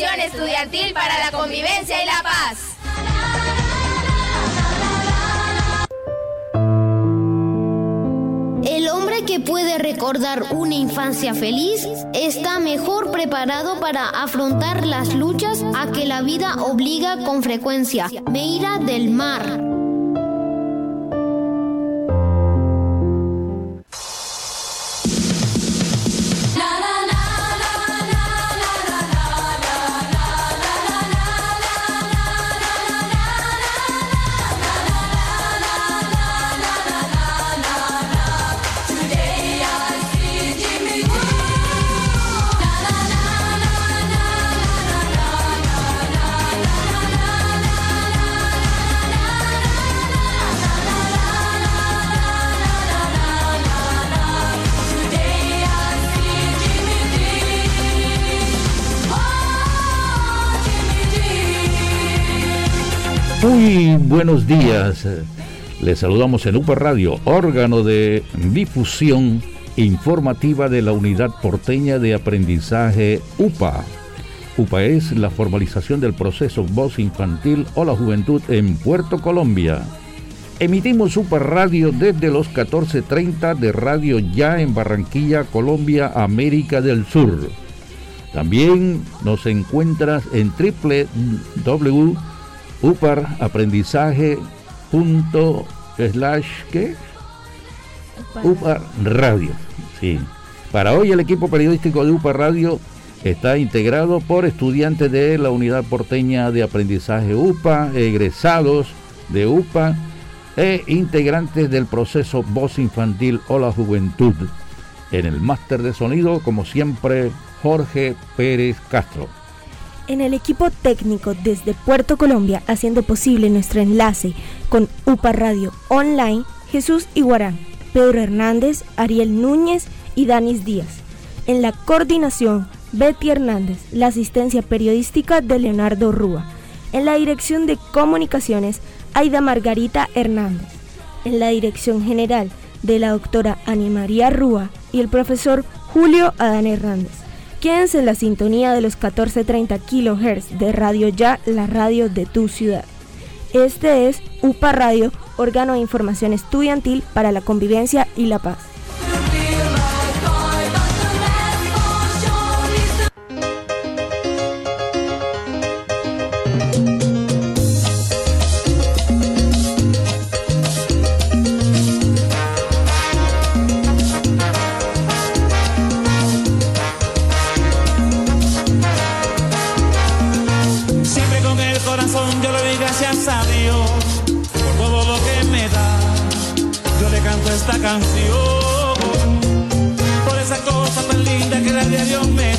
Estudiantil para la Convivencia y la Paz. El hombre que puede recordar una infancia feliz está mejor preparado para afrontar las luchas a que la vida obliga con frecuencia. Meira del Mar. Buenos días. Les saludamos en UPA Radio, órgano de difusión informativa de la Unidad Porteña de Aprendizaje UPA. UPA es la formalización del proceso Voz Infantil o la Juventud en Puerto Colombia. Emitimos UPA Radio desde los 14.30 de Radio Ya en Barranquilla, Colombia, América del Sur. También nos encuentras en www upar aprendizaje punto slash Radio. Sí. Para hoy el equipo periodístico de UPAR Radio está integrado por estudiantes de la Unidad Porteña de Aprendizaje UPA, egresados de UPA e integrantes del proceso Voz Infantil o la Juventud. En el máster de sonido, como siempre, Jorge Pérez Castro en el equipo técnico desde Puerto Colombia, haciendo posible nuestro enlace con UPA Radio Online, Jesús Iguarán, Pedro Hernández, Ariel Núñez y Danis Díaz. En la coordinación, Betty Hernández, la asistencia periodística de Leonardo Rúa. En la dirección de comunicaciones, Aida Margarita Hernández. En la dirección general de la doctora Ani María Rúa y el profesor Julio Adán Hernández. Quédense en la sintonía de los 1430 kHz de Radio Ya, la radio de tu ciudad. Este es UPA Radio, órgano de información estudiantil para la convivencia y la paz.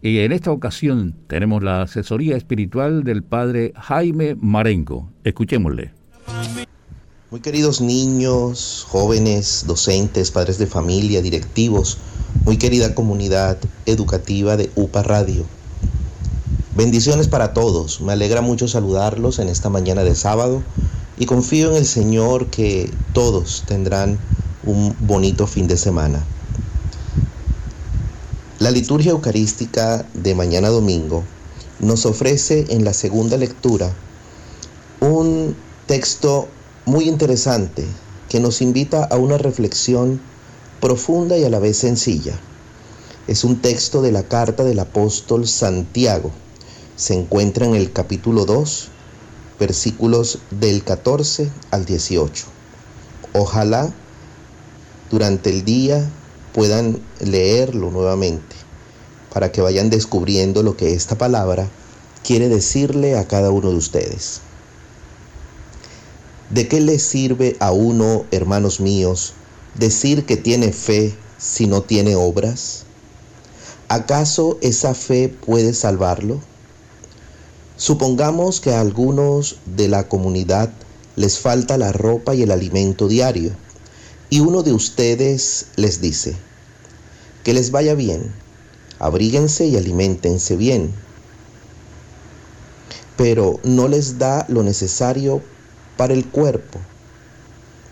Y en esta ocasión tenemos la asesoría espiritual del padre Jaime Marenco. Escuchémosle. Muy queridos niños, jóvenes, docentes, padres de familia, directivos, muy querida comunidad educativa de UPA Radio. Bendiciones para todos. Me alegra mucho saludarlos en esta mañana de sábado y confío en el Señor que todos tendrán un bonito fin de semana. La liturgia eucarística de mañana domingo nos ofrece en la segunda lectura un texto muy interesante que nos invita a una reflexión profunda y a la vez sencilla. Es un texto de la carta del apóstol Santiago. Se encuentra en el capítulo 2, versículos del 14 al 18. Ojalá durante el día puedan leerlo nuevamente para que vayan descubriendo lo que esta palabra quiere decirle a cada uno de ustedes. ¿De qué le sirve a uno, hermanos míos, decir que tiene fe si no tiene obras? ¿Acaso esa fe puede salvarlo? Supongamos que a algunos de la comunidad les falta la ropa y el alimento diario, y uno de ustedes les dice, que les vaya bien, abríguense y alimentense bien, pero no les da lo necesario para el cuerpo.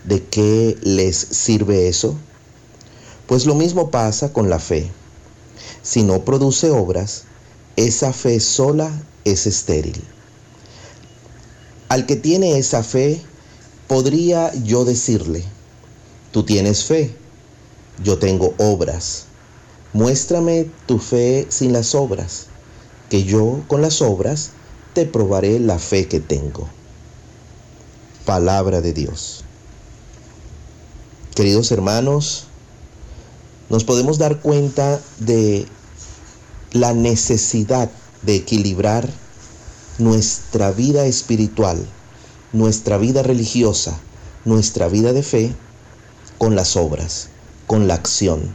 ¿De qué les sirve eso? Pues lo mismo pasa con la fe. Si no produce obras, esa fe sola es estéril. Al que tiene esa fe, podría yo decirle, tú tienes fe, yo tengo obras. Muéstrame tu fe sin las obras, que yo con las obras te probaré la fe que tengo. Palabra de Dios. Queridos hermanos, nos podemos dar cuenta de la necesidad de equilibrar nuestra vida espiritual, nuestra vida religiosa, nuestra vida de fe con las obras, con la acción,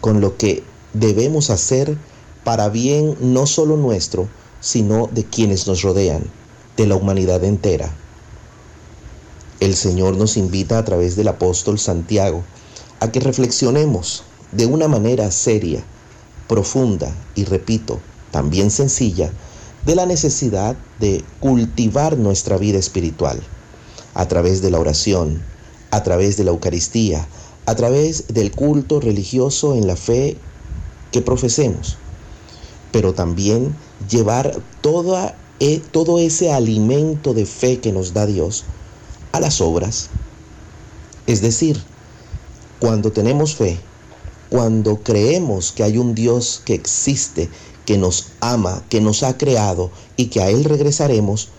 con lo que debemos hacer para bien no solo nuestro, sino de quienes nos rodean, de la humanidad entera. El Señor nos invita a través del apóstol Santiago a que reflexionemos de una manera seria, profunda y, repito, también sencilla, de la necesidad de cultivar nuestra vida espiritual a través de la oración, a través de la Eucaristía, a través del culto religioso en la fe que profesemos, pero también llevar toda, e, todo ese alimento de fe que nos da Dios a las obras. Es decir, cuando tenemos fe, cuando creemos que hay un Dios que existe, que nos ama, que nos ha creado y que a Él regresaremos,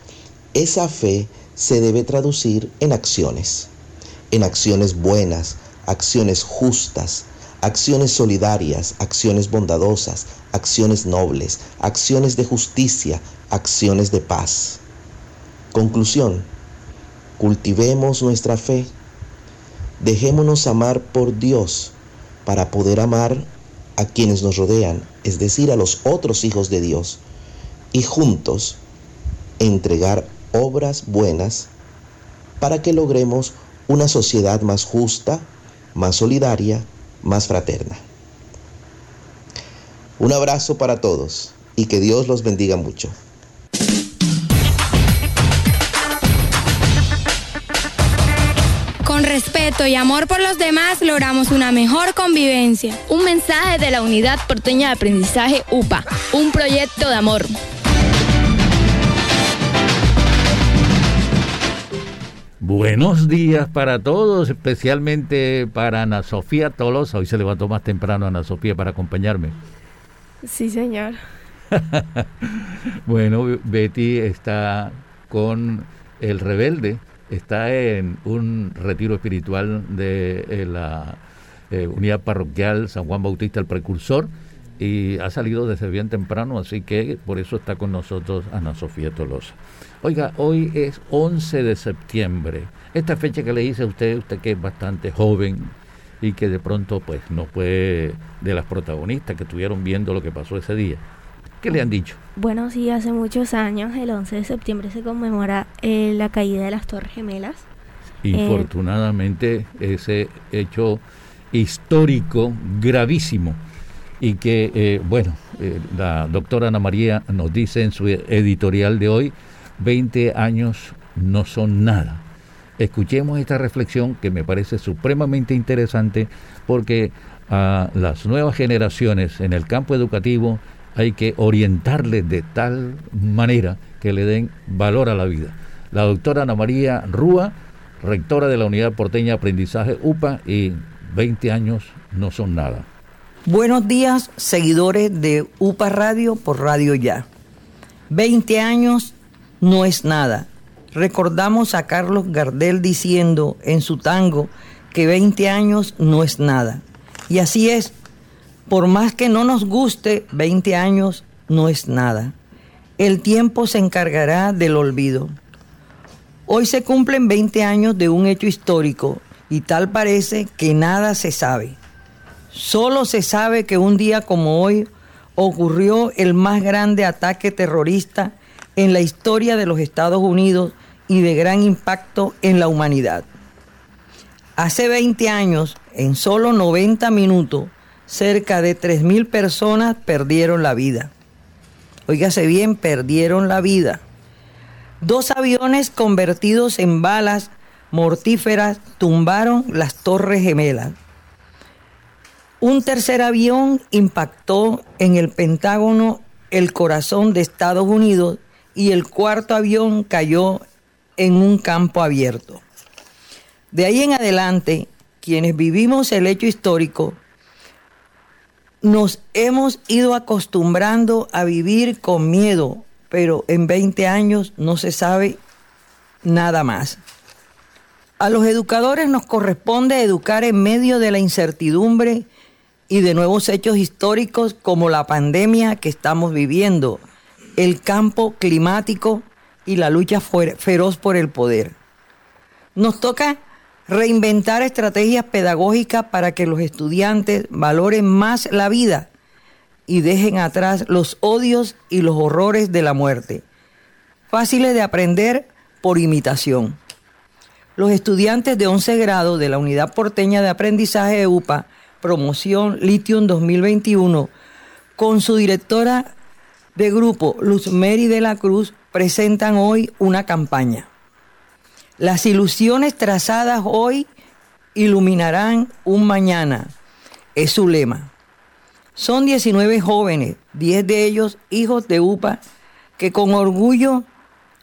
esa fe se debe traducir en acciones, en acciones buenas, acciones justas, acciones solidarias, acciones bondadosas, acciones nobles, acciones de justicia, acciones de paz. Conclusión, cultivemos nuestra fe, dejémonos amar por Dios para poder amar a quienes nos rodean, es decir, a los otros hijos de Dios, y juntos entregar obras buenas para que logremos una sociedad más justa, más solidaria, más fraterna. Un abrazo para todos y que Dios los bendiga mucho. Con respeto y amor por los demás logramos una mejor convivencia. Un mensaje de la Unidad Porteña de Aprendizaje UPA, un proyecto de amor. Buenos días para todos, especialmente para Ana Sofía Tolosa. Hoy se levantó más temprano Ana Sofía para acompañarme. Sí, señor. bueno, Betty está con el rebelde, está en un retiro espiritual de eh, la eh, unidad parroquial San Juan Bautista el Precursor y ha salido desde bien temprano, así que por eso está con nosotros Ana Sofía Tolosa. Oiga, hoy es 11 de septiembre. Esta fecha que le hice a usted, usted que es bastante joven y que de pronto pues no fue de las protagonistas que estuvieron viendo lo que pasó ese día. ¿Qué le han dicho? Bueno, sí, hace muchos años, el 11 de septiembre se conmemora eh, la caída de las Torres Gemelas. Infortunadamente, ese hecho histórico gravísimo y que, eh, bueno, eh, la doctora Ana María nos dice en su editorial de hoy, 20 años no son nada. Escuchemos esta reflexión que me parece supremamente interesante porque a las nuevas generaciones en el campo educativo hay que orientarles de tal manera que le den valor a la vida. La doctora Ana María Rúa, rectora de la Unidad Porteña Aprendizaje UPA y 20 años no son nada. Buenos días, seguidores de UPA Radio por Radio Ya. 20 años no es nada. Recordamos a Carlos Gardel diciendo en su tango que 20 años no es nada. Y así es, por más que no nos guste, 20 años no es nada. El tiempo se encargará del olvido. Hoy se cumplen 20 años de un hecho histórico y tal parece que nada se sabe. Solo se sabe que un día como hoy ocurrió el más grande ataque terrorista en la historia de los Estados Unidos y de gran impacto en la humanidad. Hace 20 años, en solo 90 minutos, cerca de 3.000 personas perdieron la vida. Óigase bien, perdieron la vida. Dos aviones convertidos en balas mortíferas tumbaron las torres gemelas. Un tercer avión impactó en el Pentágono el corazón de Estados Unidos y el cuarto avión cayó en un campo abierto. De ahí en adelante, quienes vivimos el hecho histórico, nos hemos ido acostumbrando a vivir con miedo, pero en 20 años no se sabe nada más. A los educadores nos corresponde educar en medio de la incertidumbre y de nuevos hechos históricos como la pandemia que estamos viviendo, el campo climático y la lucha feroz por el poder. Nos toca reinventar estrategias pedagógicas para que los estudiantes valoren más la vida y dejen atrás los odios y los horrores de la muerte, fáciles de aprender por imitación los estudiantes de 11 grado de la Unidad Porteña de Aprendizaje de UPA, promoción Lithium 2021, con su directora de grupo, Luz Mary de la Cruz, presentan hoy una campaña. Las ilusiones trazadas hoy iluminarán un mañana, es su lema. Son 19 jóvenes, 10 de ellos hijos de UPA, que con orgullo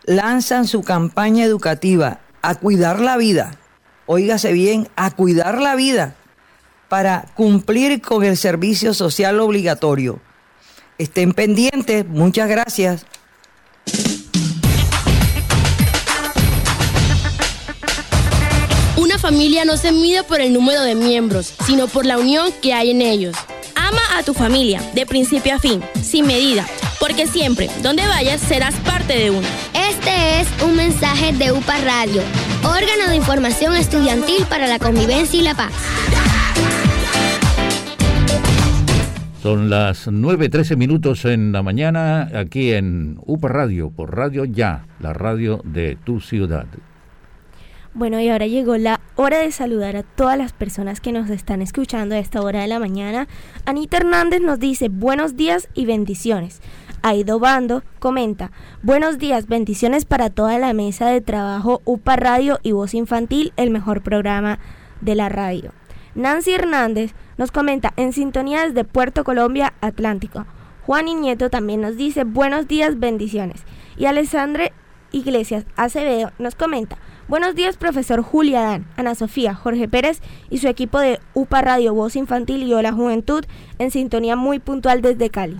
lanzan su campaña educativa a cuidar la vida, óigase bien, a cuidar la vida para cumplir con el servicio social obligatorio. Estén pendientes, muchas gracias. Una familia no se mide por el número de miembros, sino por la unión que hay en ellos. Ama a tu familia, de principio a fin, sin medida, porque siempre, donde vayas, serás parte de uno. Este es un mensaje de UPA Radio, órgano de información estudiantil para la convivencia y la paz. Son las 9.13 minutos en la mañana aquí en UPA Radio, por Radio Ya, la radio de tu ciudad. Bueno, y ahora llegó la hora de saludar a todas las personas que nos están escuchando a esta hora de la mañana. Anita Hernández nos dice buenos días y bendiciones. Aido Bando comenta, buenos días, bendiciones para toda la mesa de trabajo UPA Radio y Voz Infantil, el mejor programa de la radio. Nancy Hernández nos comenta, en sintonía desde Puerto Colombia, Atlántico. Juan y Nieto también nos dice, buenos días, bendiciones. Y Alessandre Iglesias Acevedo nos comenta, buenos días profesor Julia Dan, Ana Sofía, Jorge Pérez y su equipo de UPA Radio Voz Infantil y Hola Juventud en sintonía muy puntual desde Cali.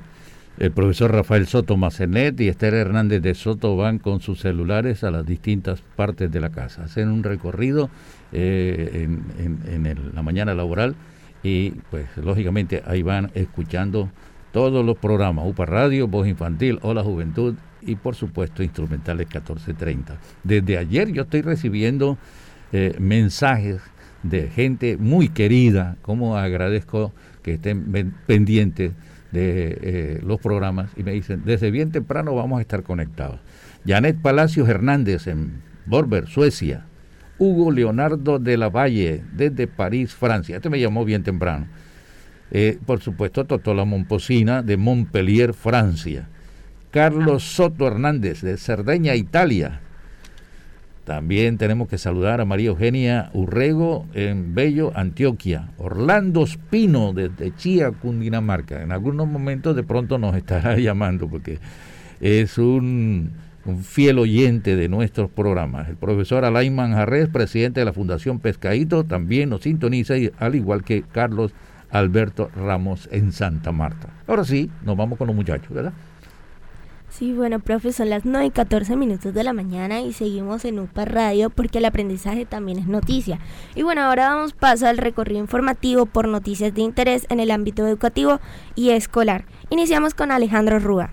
El profesor Rafael Soto Macenet y Esther Hernández de Soto van con sus celulares a las distintas partes de la casa. Hacen un recorrido eh, en, la mañana laboral y pues lógicamente ahí van escuchando todos los programas, UPA Radio, Voz Infantil, Hola Juventud y por supuesto Instrumentales 1430. Desde ayer yo estoy recibiendo eh, mensajes de gente muy querida, como agradezco que estén pendientes de eh, los programas y me dicen, desde bien temprano vamos a estar conectados. Janet Palacios Hernández en Borber, Suecia. Hugo Leonardo de la Valle desde París, Francia. Este me llamó bien temprano. Eh, por supuesto, Totola Momposina de Montpellier, Francia. Carlos Soto Hernández de Cerdeña, Italia. También tenemos que saludar a María Eugenia Urrego en Bello, Antioquia. Orlando Espino desde Chía, Cundinamarca. En algunos momentos de pronto nos estará llamando porque es un, fiel oyente de nuestros programas. El profesor Alain Manjarres, presidente de la Fundación Pescaíto, también nos sintoniza, al igual que Carlos Alberto Ramos en Santa Marta. Ahora sí, nos vamos con los muchachos, ¿verdad? Sí, bueno, profe, son las 9 y 14 minutos de la mañana y seguimos en UPA Radio porque el aprendizaje también es noticia. Y bueno, ahora damos paso al recorrido informativo por noticias de interés en el ámbito educativo y escolar. Iniciamos con Alejandro Rúa.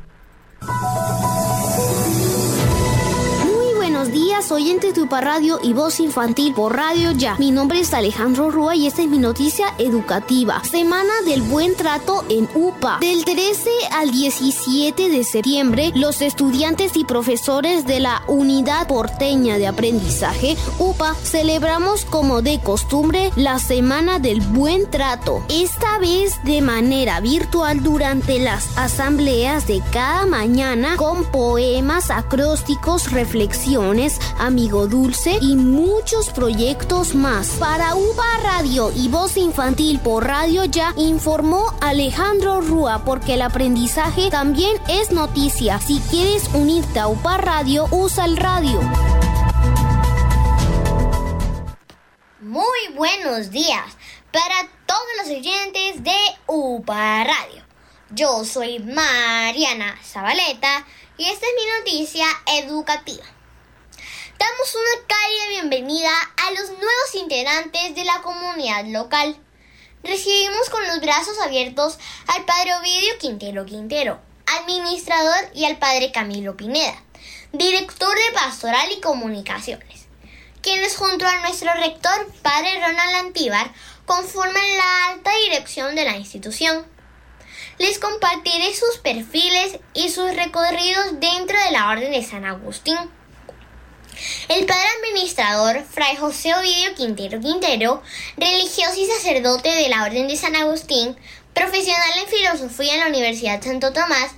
Días oyentes de UPA Radio y Voz Infantil por Radio Ya. Mi nombre es Alejandro Rúa y esta es mi noticia educativa. Semana del Buen Trato en UPA. Del 13 al 17 de septiembre, los estudiantes y profesores de la Unidad Porteña de Aprendizaje UPA celebramos como de costumbre la Semana del Buen Trato. Esta vez de manera virtual durante las asambleas de cada mañana con poemas, acrósticos, reflexiones, amigo dulce y muchos proyectos más. Para UPA Radio y Voz Infantil por Radio Ya informó Alejandro Rúa porque el aprendizaje también es noticia. Si quieres unirte a UPA Radio, usa el radio. Muy buenos días para todos los oyentes de UPA Radio. Yo soy Mariana Zabaleta y esta es mi noticia educativa. Damos una cálida bienvenida a los nuevos integrantes de la comunidad local. Recibimos con los brazos abiertos al padre Ovidio Quintero Quintero, administrador, y al padre Camilo Pineda, director de Pastoral y Comunicaciones, quienes junto a nuestro rector, padre Ronald Antíbar, conforman la alta dirección de la institución. Les compartiré sus perfiles y sus recorridos dentro de la Orden de San Agustín. El padre administrador, Fray José Ovidio Quintero Quintero, religioso y sacerdote de la Orden de San Agustín, profesional en filosofía en la Universidad Santo Tomás,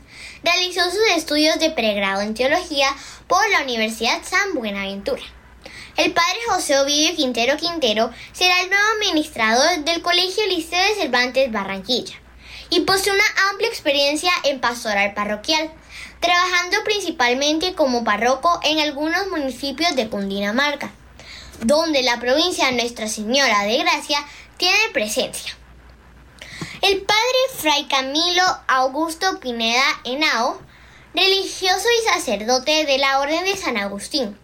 realizó sus estudios de pregrado en teología por la Universidad San Buenaventura. El padre José Ovidio Quintero Quintero será el nuevo administrador del Colegio Liceo de Cervantes Barranquilla y posee una amplia experiencia en pastoral parroquial, trabajando principalmente como párroco en algunos municipios de Cundinamarca, donde la provincia Nuestra Señora de Gracia tiene presencia. El padre Fray Camilo Augusto Pineda Henao, religioso y sacerdote de la Orden de San Agustín,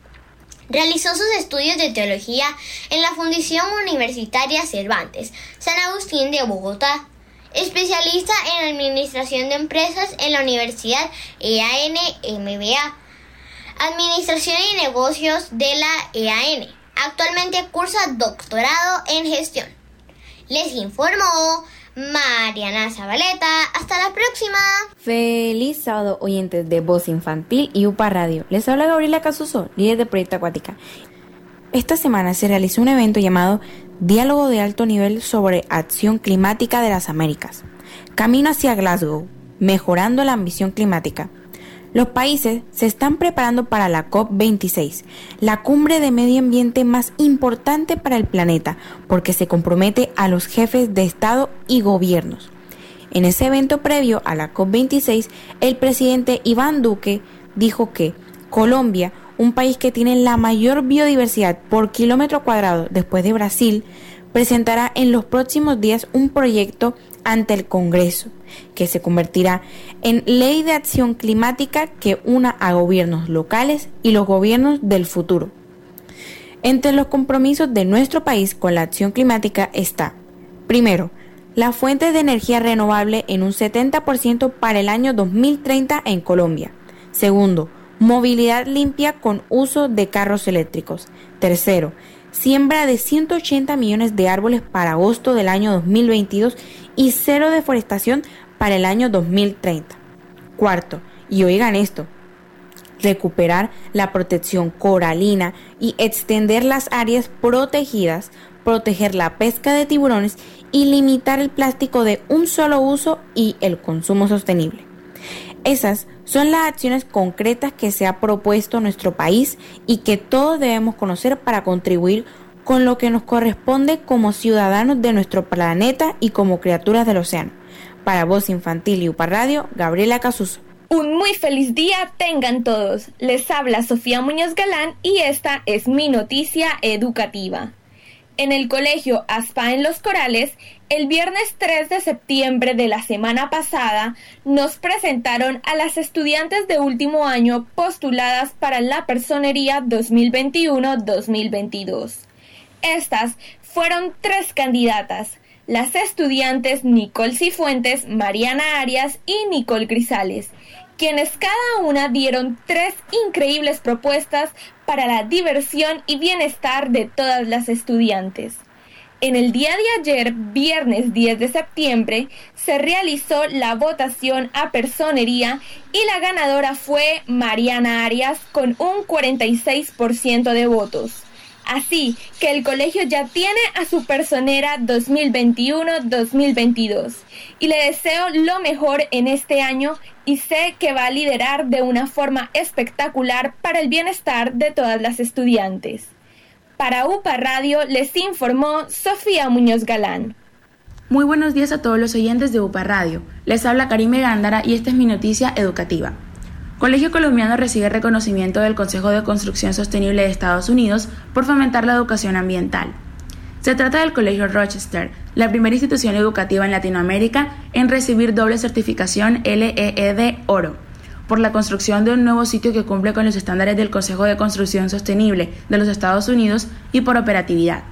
realizó sus estudios de teología en la Fundación Universitaria Cervantes, San Agustín de Bogotá, especialista en Administración de Empresas en la Universidad EAN MBA, Administración y Negocios de la EAN. Actualmente cursa doctorado en gestión. Les informó Mariana Zabaleta. Hasta la próxima. Feliz sábado, oyentes de Voz Infantil y UPA Radio. Les habla Gabriela Casuso, líder de Proyecto Acuática. Esta semana se realizó un evento llamado Diálogo de alto nivel sobre acción climática de las Américas. Camino hacia Glasgow, mejorando la ambición climática. Los países se están preparando para la COP26, la cumbre de medio ambiente más importante para el planeta, porque se compromete a los jefes de Estado y gobiernos. En ese evento previo a la COP26, el presidente Iván Duque dijo que Colombia un país que tiene la mayor biodiversidad por kilómetro cuadrado después de Brasil, presentará en los próximos días un proyecto ante el Congreso, que se convertirá en ley de acción climática que una a gobiernos locales y los gobiernos del futuro. Entre los compromisos de nuestro país con la acción climática está, primero, la fuente de energía renovable en un 70% para el año 2030 en Colombia. Segundo, Movilidad limpia con uso de carros eléctricos. Tercero, siembra de 180 millones de árboles para agosto del año 2022 y cero deforestación para el año 2030. Cuarto, y oigan esto, recuperar la protección coralina y extender las áreas protegidas, proteger la pesca de tiburones y limitar el plástico de un solo uso y el consumo sostenible. Esas son las acciones concretas que se ha propuesto nuestro país y que todos debemos conocer para contribuir con lo que nos corresponde como ciudadanos de nuestro planeta y como criaturas del océano. Para Voz Infantil y UPA Radio, Gabriela Casuso. Un muy feliz día tengan todos. Les habla Sofía Muñoz Galán y esta es mi noticia educativa. En el colegio Aspa en los Corales, el viernes 3 de septiembre de la semana pasada, nos presentaron a las estudiantes de último año postuladas para la personería 2021-2022. Estas fueron tres candidatas, las estudiantes Nicole Cifuentes, Mariana Arias y Nicole Grisales, quienes cada una dieron tres increíbles propuestas para la diversión y bienestar de todas las estudiantes. En el día de ayer, viernes 10 de septiembre, se realizó la votación a personería y la ganadora fue Mariana Arias con un 46% de votos. Así que el colegio ya tiene a su personera 2021-2022 y le deseo lo mejor en este año y sé que va a liderar de una forma espectacular para el bienestar de todas las estudiantes. Para UPA Radio les informó Sofía Muñoz Galán. Muy buenos días a todos los oyentes de UPA Radio. Les habla Karime Gándara y esta es mi noticia educativa. Colegio Colombiano recibe reconocimiento del Consejo de Construcción Sostenible de Estados Unidos por fomentar la educación ambiental. Se trata del Colegio Rochester, la primera institución educativa en Latinoamérica en recibir doble certificación LEED Oro por la construcción de un nuevo sitio que cumple con los estándares del Consejo de Construcción Sostenible de los Estados Unidos y por operatividad.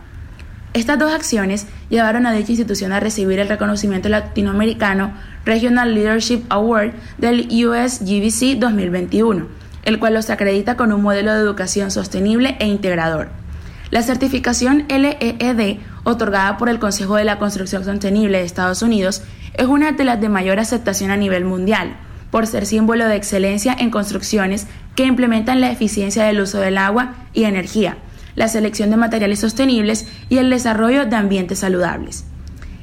Estas dos acciones llevaron a dicha institución a recibir el reconocimiento latinoamericano Regional Leadership Award del USGBC 2021, el cual los acredita con un modelo de educación sostenible e integrador. La certificación LEED, otorgada por el Consejo de la Construcción Sostenible de Estados Unidos, es una de las de mayor aceptación a nivel mundial por ser símbolo de excelencia en construcciones que implementan la eficiencia del uso del agua y energía, la selección de materiales sostenibles y el desarrollo de ambientes saludables.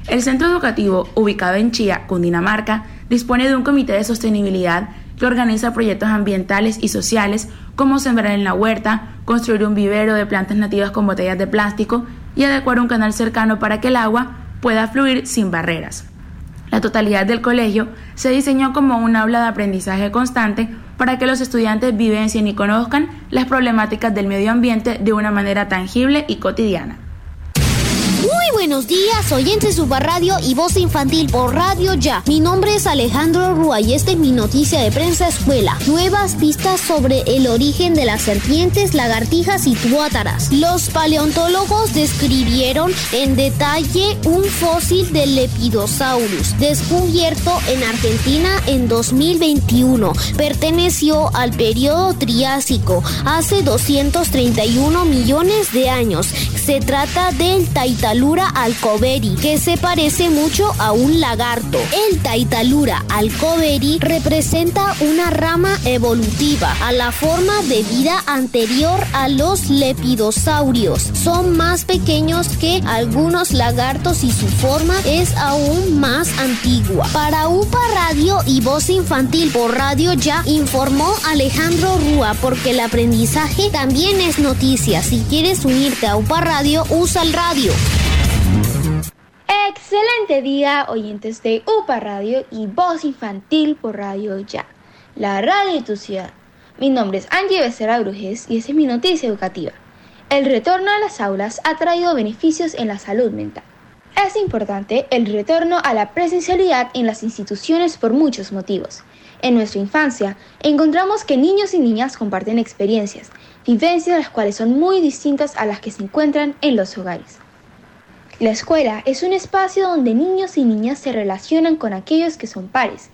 El centro educativo, ubicado en Chía, Cundinamarca, dispone de un comité de sostenibilidad que organiza proyectos ambientales y sociales como sembrar en la huerta, construir un vivero de plantas nativas con botellas de plástico y adecuar un canal cercano para que el agua pueda fluir sin barreras. La totalidad del colegio se diseñó como un aula de aprendizaje constante para que los estudiantes vivencien y conozcan las problemáticas del medio ambiente de una manera tangible y cotidiana. Muy buenos días, oyentes Super Radio y voz infantil por Radio Ya. Mi nombre es Alejandro Rúa y esta es mi noticia de prensa escuela. Nuevas pistas sobre el origen de las serpientes, lagartijas y tuátaras. Los paleontólogos describieron en detalle un fósil del Lepidosaurus, descubierto en Argentina en 2021. Perteneció al periodo Triásico, hace 231 millones de años. Se trata del Taitalura alcoveri, que se parece mucho a un lagarto. El Taitalura alcoveri representa una rama evolutiva a la forma de vida anterior a los lepidosaurios. Son más pequeños que algunos lagartos y su forma es aún más antigua. Para UPA Radio y Voz Infantil por Radio Ya informó Alejandro Rúa porque el aprendizaje también es noticia. Si quieres unirte a UPA Radio, usa el radio. Excelente día, oyentes de UPA Radio y Voz Infantil por Radio Ya, la radio de tu ciudad. Mi nombre es Angie Becerra Brujes y esa es mi noticia educativa. El retorno a las aulas ha traído beneficios en la salud mental. Es importante el retorno a la presencialidad en las instituciones por muchos motivos. En nuestra infancia encontramos que niños y niñas comparten experiencias, vivencias las cuales son muy distintas a las que se encuentran en los hogares. La escuela es un espacio donde niños y niñas se relacionan con aquellos que son pares.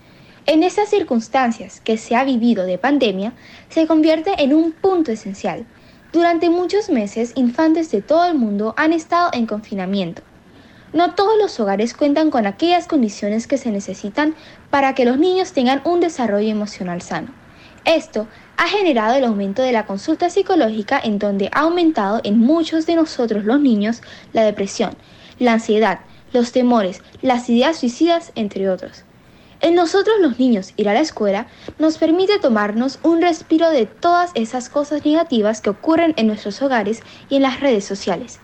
En estas circunstancias que se ha vivido de pandemia, se convierte en un punto esencial. Durante muchos meses, infantes de todo el mundo han estado en confinamiento. No todos los hogares cuentan con aquellas condiciones que se necesitan para que los niños tengan un desarrollo emocional sano. Esto ha generado el aumento de la consulta psicológica en donde ha aumentado en muchos de nosotros los niños la depresión, la ansiedad, los temores, las ideas suicidas, entre otros. En nosotros los niños ir a la escuela nos permite tomarnos un respiro de todas esas cosas negativas que ocurren en nuestros hogares y en las redes sociales.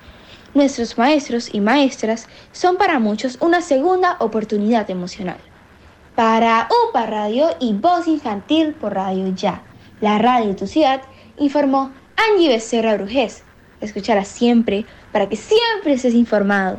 Nuestros maestros y maestras son para muchos una segunda oportunidad emocional. Para UPA Radio y Voz Infantil por Radio Ya, la radio de tu ciudad, informó Angie Becerra Brujés. Escuchará siempre para que siempre estés informado.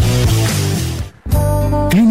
Клиника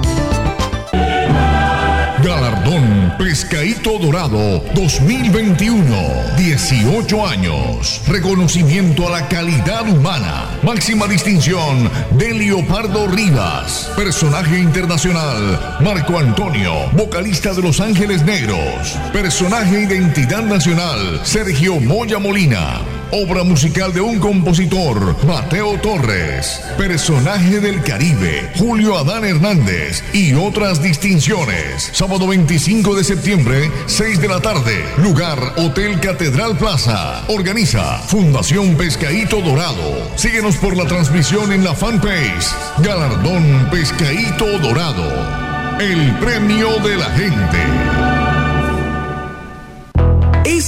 Pescadito Dorado 2021. 18 años. Reconocimiento a la calidad humana. Máxima distinción de Leopardo Rivas. Personaje internacional Marco Antonio, vocalista de Los Ángeles Negros. Personaje identidad nacional Sergio Moya Molina. Obra musical de un compositor, Mateo Torres. Personaje del Caribe, Julio Adán Hernández. Y otras distinciones. Sábado 25 de septiembre, 6 de la tarde. Lugar Hotel Catedral Plaza. Organiza Fundación Pescadito Dorado. Síguenos por la transmisión en la fanpage. Galardón Pescadito Dorado. El premio de la gente.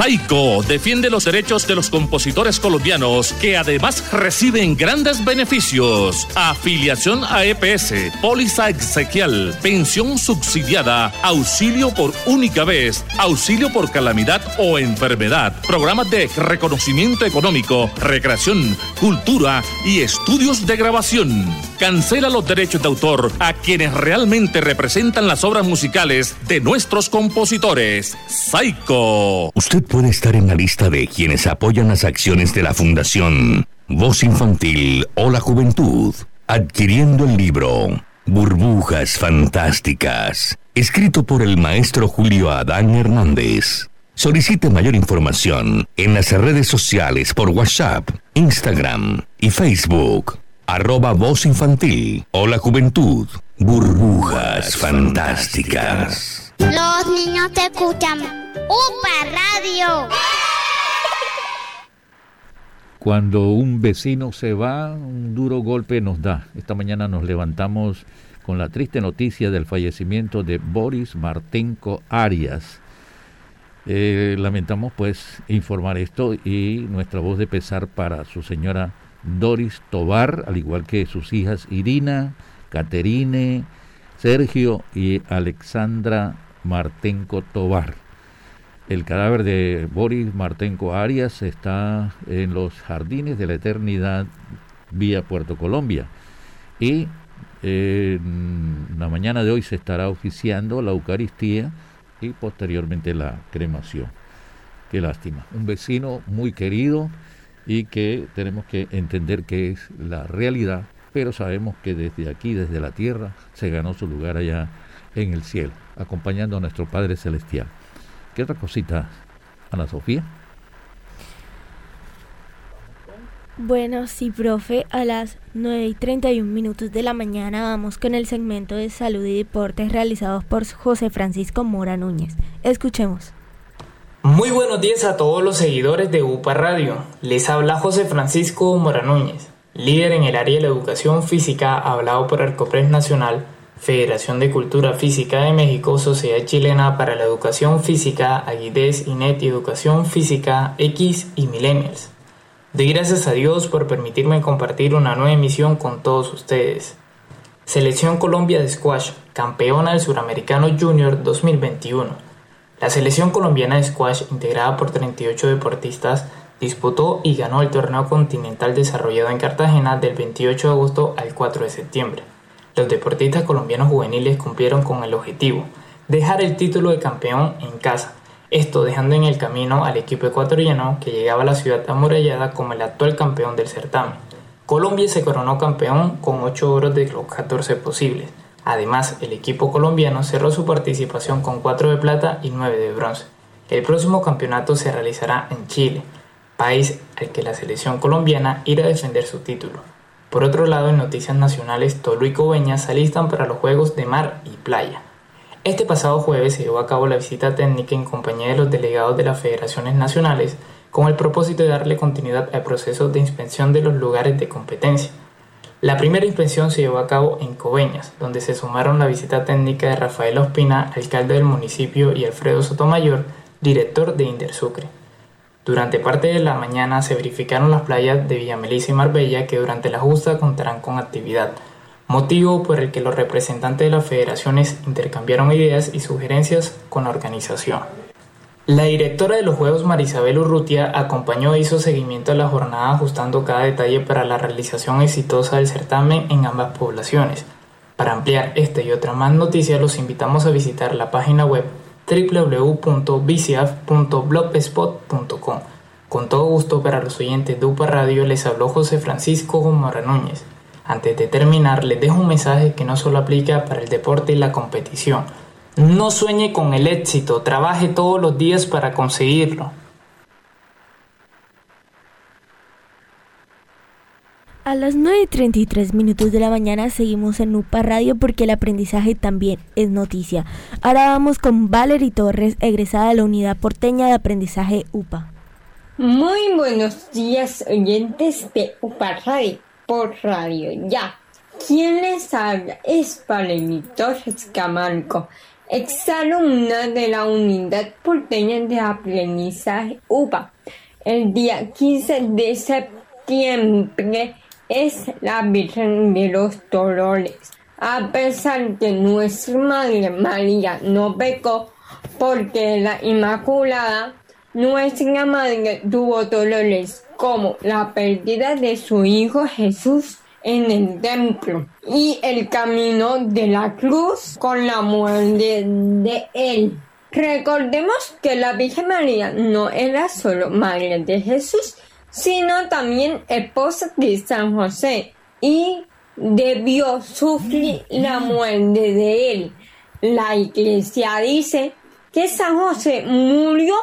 Saico defiende los derechos de los compositores colombianos que además reciben grandes beneficios. Afiliación a EPS, póliza exequial, pensión subsidiada, auxilio por única vez, auxilio por calamidad o enfermedad, programas de reconocimiento económico, recreación, cultura y estudios de grabación. Cancela los derechos de autor a quienes realmente representan las obras musicales de nuestros compositores. Saico. Usted puede estar en la lista de quienes apoyan las acciones de la Fundación Voz Infantil o la Juventud. adquiriendo el libro Burbujas Fantásticas, escrito por el maestro Julio Adán Hernández. Solicite mayor información en las redes sociales por WhatsApp, Instagram y Facebook. Arroba Voz Infantil o la Juventud. Burbujas Fantásticas. Los niños te escuchan. ¡Upa Radio! Cuando un vecino se va, un duro golpe nos da. Esta mañana nos levantamos con la triste noticia del fallecimiento de Boris Martenko Arias. Eh, lamentamos pues informar esto y nuestra voz de pesar para su señora Doris Tobar, al igual que sus hijas Irina, Caterine, Sergio y Alexandra Martenko Tobar. El cadáver de Boris Martenko Arias está en los jardines de la eternidad vía Puerto Colombia. Y en la mañana de hoy se estará oficiando la Eucaristía y posteriormente la cremación. Qué lástima. Un vecino muy querido y que tenemos que entender que es la realidad, pero sabemos que desde aquí, desde la tierra, se ganó su lugar allá en el cielo, acompañando a nuestro Padre Celestial. ¿Qué otra cosita, Ana Sofía? Bueno, sí, profe, a las 9 y 31 minutos de la mañana vamos con el segmento de salud y deportes realizados por José Francisco Mora Núñez. Escuchemos. Muy buenos días a todos los seguidores de UPA Radio. Les habla José Francisco Mora Núñez, líder en el área de la educación física hablado por Arcopres Nacional Federación de Cultura Física de México, Sociedad Chilena para la Educación Física, Aguides, INET y Educación Física X y Millennials. Doy gracias a Dios por permitirme compartir una nueva emisión con todos ustedes. Selección Colombia de Squash, campeona del Suramericano Junior 2021. La selección colombiana de squash, integrada por 38 deportistas, disputó y ganó el torneo continental desarrollado en Cartagena del 28 de agosto al 4 de septiembre. Los deportistas colombianos juveniles cumplieron con el objetivo, dejar el título de campeón en casa, esto dejando en el camino al equipo ecuatoriano que llegaba a la ciudad amurallada como el actual campeón del certamen. Colombia se coronó campeón con 8 oros de los 14 posibles. Además, el equipo colombiano cerró su participación con 4 de plata y 9 de bronce. El próximo campeonato se realizará en Chile, país al que la selección colombiana irá a defender su título. Por otro lado, en noticias nacionales, Tolu y Coveña se alistan para los Juegos de Mar y Playa. Este pasado jueves se llevó a cabo la visita técnica en compañía de los delegados de las federaciones nacionales con el propósito de darle continuidad al proceso de inspección de los lugares de competencia. La primera inspección se llevó a cabo en Coveñas, donde se sumaron la visita técnica de Rafael Ospina, alcalde del municipio, y Alfredo Sotomayor, director de Intersucre. Durante parte de la mañana se verificaron las playas de Villa Melissa y Marbella que durante la justa contarán con actividad, motivo por el que los representantes de las federaciones intercambiaron ideas y sugerencias con la organización. La directora de los Juegos Marisabel Urrutia acompañó e hizo seguimiento a la jornada ajustando cada detalle para la realización exitosa del certamen en ambas poblaciones. Para ampliar esta y otras más noticias los invitamos a visitar la página web www.bcaf.blogspot.com. Con todo gusto para los oyentes de UPA Radio les habló José Francisco Gomorra Núñez. Antes de terminar, les dejo un mensaje que no solo aplica para el deporte y la competición. No sueñe con el éxito, trabaje todos los días para conseguirlo. A las 9.33 minutos de la mañana seguimos en UPA Radio porque el aprendizaje también es noticia. Ahora vamos con Valerie Torres, egresada de la Unidad Porteña de Aprendizaje UPA. Muy buenos días oyentes de UPA Radio por Radio Ya. ¿Quién les habla? Es Valerie Torres Camargo, exalumna de la Unidad Porteña de Aprendizaje UPA. El día 15 de septiembre es la Virgen de los Dolores. A pesar que nuestra Madre María no pecó, porque la Inmaculada, nuestra Madre tuvo dolores como la pérdida de su Hijo Jesús en el templo y el camino de la cruz con la muerte de él. Recordemos que la Virgen María no era solo Madre de Jesús, sino también esposa de San José y debió sufrir la muerte de él. La iglesia dice que San José murió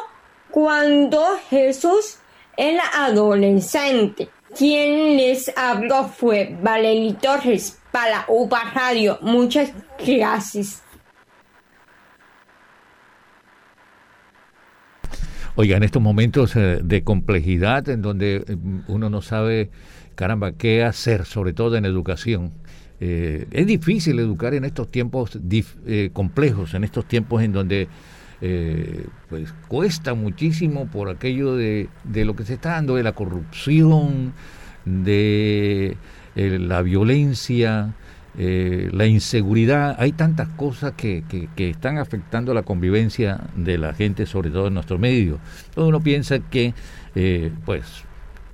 cuando Jesús era adolescente. Quien les habló fue Valery Torres para UPA. Muchas gracias. Oiga, en estos momentos eh, de complejidad en donde eh, uno no sabe, caramba, qué hacer, sobre todo en educación. Eh, es difícil educar en estos tiempos complejos, en estos tiempos en donde pues cuesta muchísimo por aquello de, lo que se está dando, de la corrupción, de la violencia, eh, la inseguridad, hay tantas cosas que, que, están afectando la convivencia de la gente, sobre todo en nuestro medio. Entonces uno piensa que, eh, pues,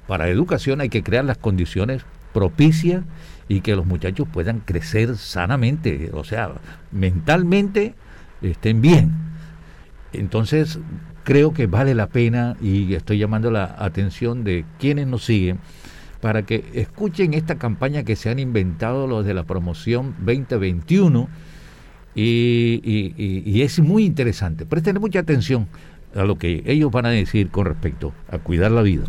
para educación hay que crear las condiciones propicias y que los muchachos puedan crecer sanamente, o sea, mentalmente estén bien. Entonces, creo que vale la pena y estoy llamando la atención de quienes nos siguen para que escuchen esta campaña que se han inventado los de la promoción 2021 y, es muy interesante. Presten mucha atención a lo que ellos van a decir con respecto a cuidar la vida.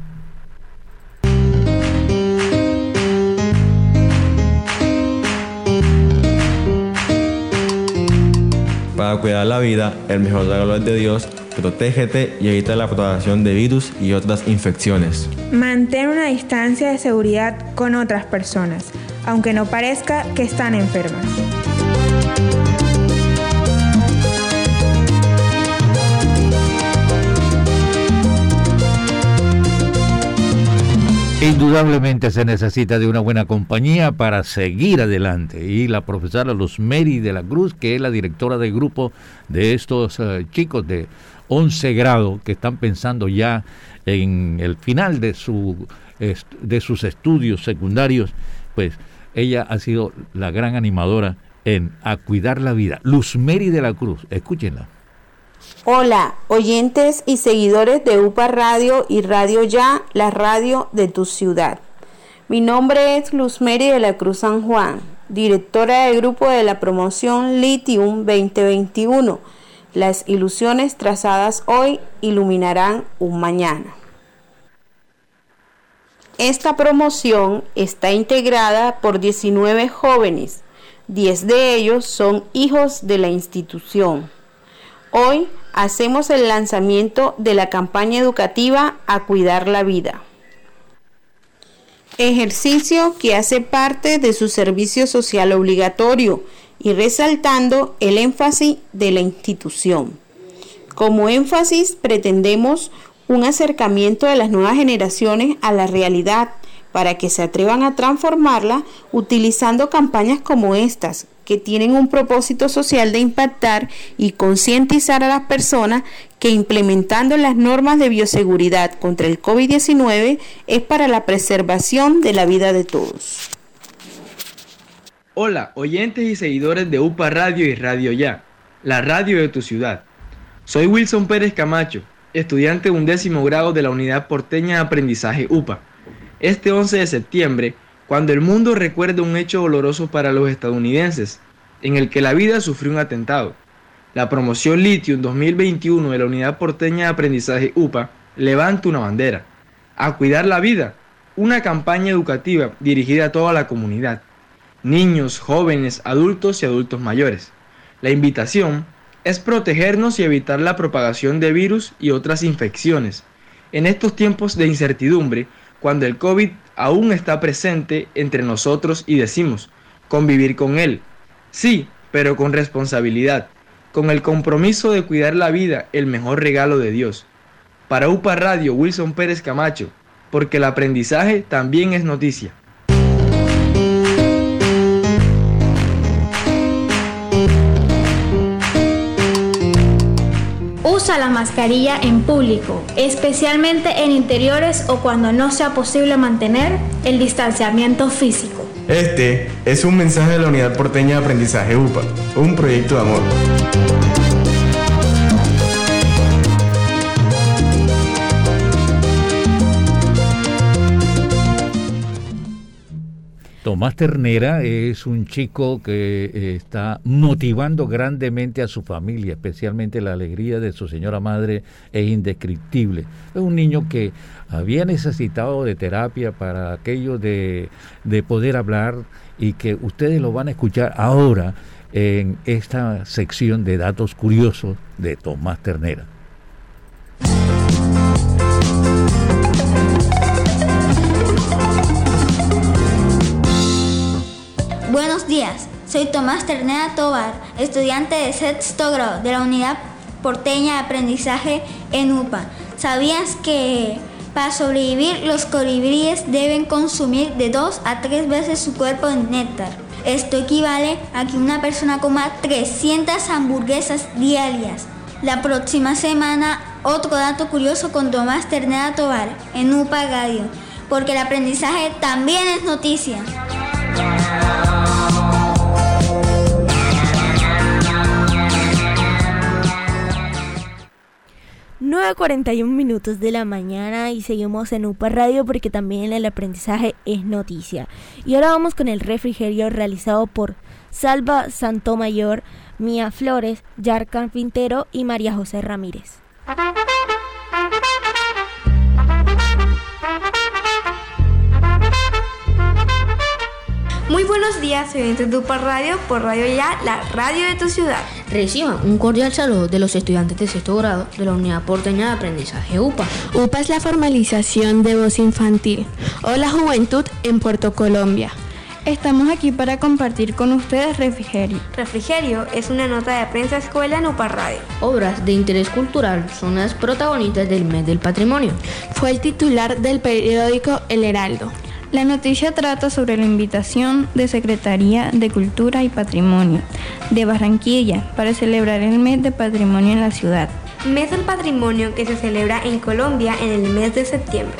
Para cuidar la vida, el mejor regalo es de Dios protégete y evita la propagación de virus y otras infecciones. Mantén una distancia de seguridad con otras personas, aunque no parezca que están enfermas. Indudablemente se necesita de una buena compañía para seguir adelante. Y la profesora Luz Mary de la Cruz, que es la directora del grupo de estos eh, chicos de 11 grados que están pensando ya en el final de, su, de sus estudios secundarios, pues ella ha sido la gran animadora en A Cuidar la Vida. Luz Mary de la Cruz, escúchenla. Hola, oyentes y seguidores de UPA Radio y Radio Ya, la radio de tu ciudad. Mi nombre es Luz Mary de la Cruz San Juan, directora del grupo de la promoción Lithium 2021 las ilusiones trazadas hoy iluminarán un mañana. Esta promoción está integrada por 19 jóvenes, 10 de ellos son hijos de la institución. Hoy hacemos el lanzamiento de la campaña educativa A Cuidar la Vida. Ejercicio que hace parte de su servicio social obligatorio y resaltando el énfasis de la institución. Como énfasis pretendemos un acercamiento de las nuevas generaciones a la realidad para que se atrevan a transformarla utilizando campañas como estas, que tienen un propósito social de impactar y concientizar a las personas que implementando las normas de bioseguridad contra el COVID-19 es para la preservación de la vida de todos. Hola, oyentes y seguidores de UPA Radio y Radio Ya, la radio de tu ciudad. Soy Wilson Pérez Camacho, estudiante de un décimo grado de la Unidad Porteña de Aprendizaje UPA. Este 11 de septiembre, cuando el mundo recuerda un hecho doloroso para los estadounidenses, en el que la vida sufrió un atentado, la promoción Lithium 2021 de la Unidad Porteña de Aprendizaje UPA levanta una bandera, a cuidar la vida, una campaña educativa dirigida a toda la comunidad niños, jóvenes, adultos y adultos mayores. La invitación es protegernos y evitar la propagación de virus y otras infecciones. En estos tiempos de incertidumbre, cuando el COVID aún está presente entre nosotros y decimos, convivir con él. Sí, pero con responsabilidad, con el compromiso de cuidar la vida, el mejor regalo de Dios. Para UPA Radio, Wilson Pérez Camacho, porque el aprendizaje también es noticia. Usa la mascarilla en público, especialmente en interiores o cuando no sea posible mantener el distanciamiento físico. Este es un mensaje de la Unidad Porteña de Aprendizaje UPA, un proyecto de amor. Tomás Ternera es un chico que eh, está motivando grandemente a su familia, especialmente la alegría de su señora madre es indescriptible. Es un niño que había necesitado de terapia para aquello de, de poder hablar y que ustedes lo van a escuchar ahora en esta sección de datos curiosos de Tomás Ternera. Soy Tomás Ternera Tobar, estudiante de sexto grado de la Unidad Porteña de Aprendizaje en UPA. ¿Sabías que para sobrevivir los colibríes deben consumir de dos a tres veces su cuerpo de néctar? Esto equivale a que una persona coma 300 hamburguesas diarias. La próxima semana, otro dato curioso con Tomás Ternera Tobar en UPA Radio, porque el aprendizaje también es noticia. 9.41 minutos de la mañana y seguimos en UPA Radio porque también el aprendizaje es noticia. Y ahora vamos con el refrigerio realizado por Salva Santomayor, Mía Flores, Yarcan Pintero y María José Ramírez. Muy buenos días, oyentes de UPA Radio por Radio Ya, la radio de tu ciudad. Reciban un cordial saludo de los estudiantes de sexto grado de la Unidad Porteña de Aprendizaje UPA. UPA es la formalización de voz infantil o la juventud en Puerto Colombia. Estamos aquí para compartir con ustedes Refrigerio. Refrigerio es una nota de prensa escuela en UPA Radio. Obras de interés cultural son las protagonistas del mes del patrimonio. Fue el titular del periódico El Heraldo. La noticia trata sobre la invitación de Secretaría de Cultura y Patrimonio de Barranquilla para celebrar el mes de patrimonio en la ciudad. Mes del patrimonio que se celebra en Colombia en el mes de septiembre.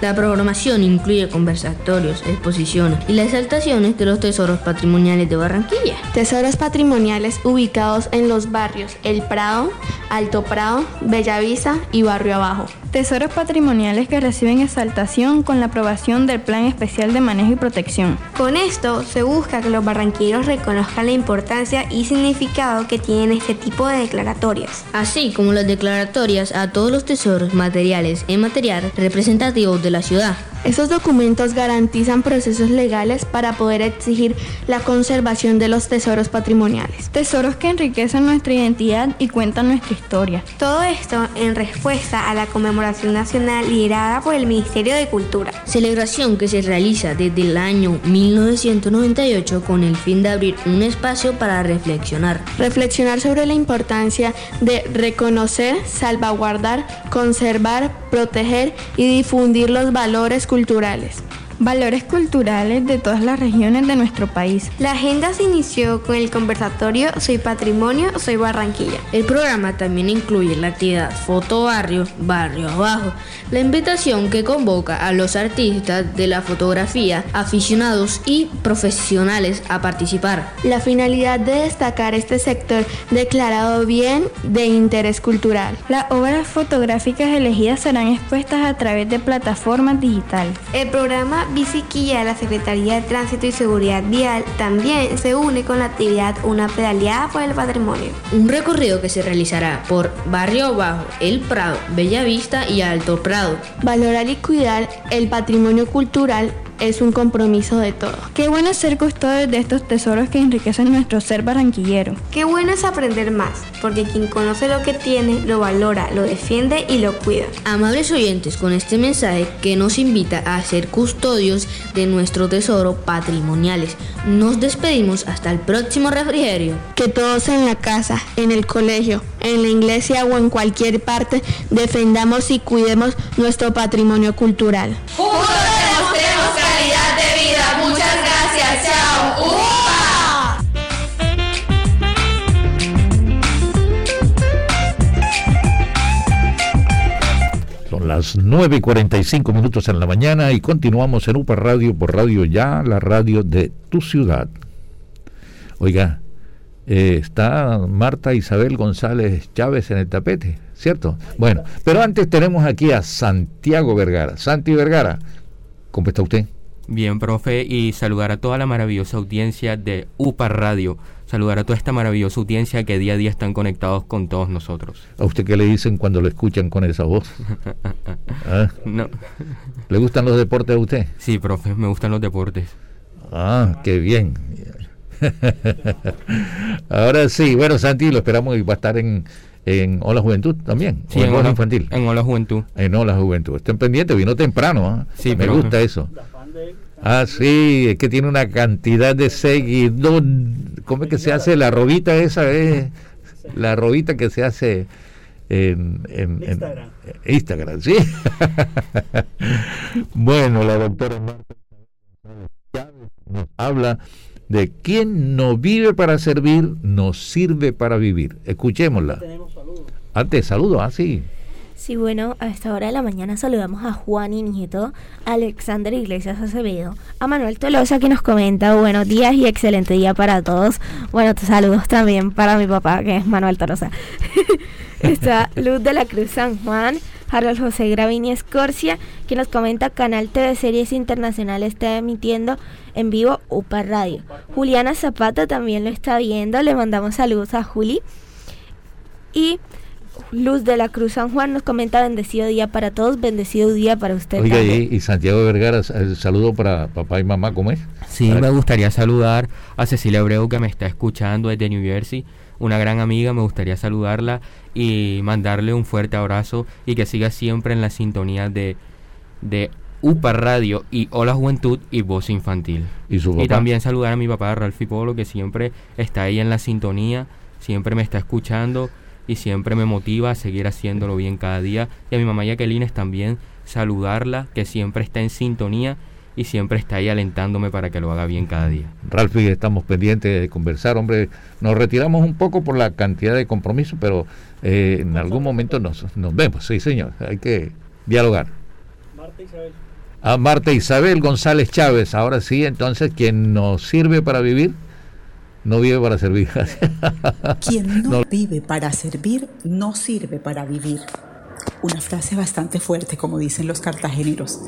La programación incluye conversatorios, exposiciones y las exaltaciones de los tesoros patrimoniales de Barranquilla. Tesoros patrimoniales ubicados en los barrios El Prado, Alto Prado, Bellavista y Barrio Abajo. Tesoros patrimoniales que reciben exaltación con la aprobación del Plan Especial de Manejo y Protección. Con esto se busca que los barranquilleros reconozcan la importancia y significado que tienen este tipo de declaratorias. Así como las declaratorias a todos los tesoros materiales e inmateriales representativos de la ciudad. Esos documentos garantizan procesos legales para poder exigir la conservación de los tesoros patrimoniales. Tesoros que enriquecen nuestra identidad y cuentan nuestra historia. Todo esto en respuesta a la conmemoración nacional liderada por el Ministerio de Cultura. Celebración que se realiza desde el año 1998 con el fin de abrir un espacio para reflexionar. Reflexionar sobre la importancia de reconocer, salvaguardar, conservar, proteger y difundir los valores culturales valores culturales de todas las regiones de nuestro país. La agenda se inició con el conversatorio Soy Patrimonio, Soy Barranquilla. El programa también incluye la actividad Foto Barrio, Barrio Abajo, la invitación que convoca a los artistas de la fotografía, aficionados y profesionales a participar. La finalidad de destacar este sector declarado bien de interés cultural. Las obras fotográficas elegidas serán expuestas a través de plataformas digitales. El programa Biciquilla de la Secretaría de Tránsito y Seguridad Vial también se une con la actividad Una pedaleada por el patrimonio. Un recorrido que se realizará por Barrio Bajo, El Prado, Bellavista y Alto Prado. Valorar y cuidar el patrimonio cultural es un compromiso de todos. Qué bueno ser custodios de estos tesoros que enriquecen nuestro ser barranquillero. Qué bueno es aprender más, porque quien conoce lo que tiene, lo valora, lo defiende y lo cuida. Amables oyentes, con este mensaje que nos invita a ser custodios de nuestro tesoro patrimoniales, nos despedimos hasta el próximo refrigerio. Que todos en la casa, en el colegio, en la iglesia o en cualquier parte defendamos y cuidemos nuestro patrimonio cultural. Son las 9 y 45 minutos en la mañana y continuamos en UPA Radio por Radio Ya, la radio de tu ciudad. Oiga, eh, está Marta Isabel González Chávez en el tapete, ¿cierto? Bueno, pero antes tenemos aquí a Santiago Vergara. Santi Vergara, ¿cómo está usted? Bien, profe, y saludar a toda la maravillosa audiencia de UPA Radio. Saludar a toda esta maravillosa audiencia que día a día están conectados con todos nosotros. ¿A usted qué le dicen cuando lo escuchan con esa voz? ¿Ah? No. ¿Le gustan los deportes a usted? Sí, profe, me gustan los deportes. Ah, qué bien. Ahora sí, bueno, Santi, lo esperamos y va a estar en, en Hola Juventud también. Sí, en, Hola Infantil. En Hola Juventud. En Hola Juventud. Estén pendientes, vino temprano. ¿ah? Sí, Me gusta eso. Ah, sí, es que tiene una cantidad de seguidores. ¿Cómo es que se hace la robita esa? Es la robita que se hace en, en, Instagram. En Instagram, sí. bueno, la doctora Marta nos habla de quien no vive para servir, no sirve para vivir. Escuchémosla. Antes, saludo, ah, sí. Sí, bueno, a esta hora de la mañana saludamos a Juan y Nieto, a Alexander Iglesias Acevedo, a Manuel Tolosa que nos comenta buenos días y excelente día para todos. Bueno, saludos también para mi papá que es Manuel Tolosa. Está Luz de la Cruz San Juan, Harold José Gravini Escorcia, que nos comenta Canal TV Series Internacional está emitiendo en vivo UPA Radio. Juliana Zapata también lo está viendo, le mandamos saludos a Juli. Y Luz de la Cruz San Juan nos comenta bendecido día para todos, bendecido día para usted. Oiga, y, Santiago Vergara, el saludo para papá y mamá, ¿cómo es? Sí, me gustaría saludar a Cecilia Abreu que me está escuchando desde New Jersey, una gran amiga, me gustaría saludarla y mandarle un fuerte abrazo y que siga siempre en la sintonía de, de UPA Radio y Hola Juventud y Voz Infantil. ¿Y, su y también saludar a mi papá Ralfi Polo que siempre está ahí en la sintonía, siempre me está escuchando y siempre me motiva a seguir haciéndolo bien cada día. Y a mi mamá Jacqueline también saludarla, que siempre está en sintonía y siempre está ahí alentándome para que lo haga bien cada día. Ralfi, estamos pendientes de conversar, hombre. Nos retiramos un poco por la cantidad de compromisos, pero eh, en algún momento nos, nos vemos. Sí, señor, hay que dialogar. Marta Isabel. A Marta Isabel González Chávez, ahora sí, entonces, quien nos sirve para vivir no vive para servir. Quien no, vive para servir, no sirve para vivir. Una frase bastante fuerte, como dicen los cartageneros,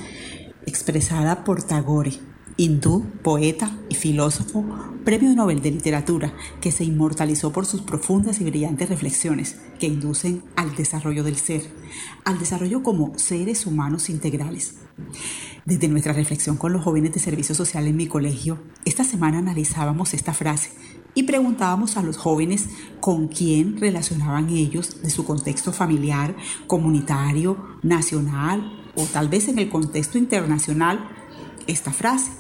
expresada por Tagore, hindú, poeta y filósofo, premio Nobel de Literatura, que se inmortalizó por sus profundas y brillantes reflexiones que inducen al desarrollo del ser, al desarrollo como seres humanos integrales. Desde nuestra reflexión con los jóvenes de servicio social en mi colegio, esta semana analizábamos esta frase y preguntábamos a los jóvenes con quién relacionaban ellos de su contexto familiar, comunitario, nacional o tal vez en el contexto internacional esta frase.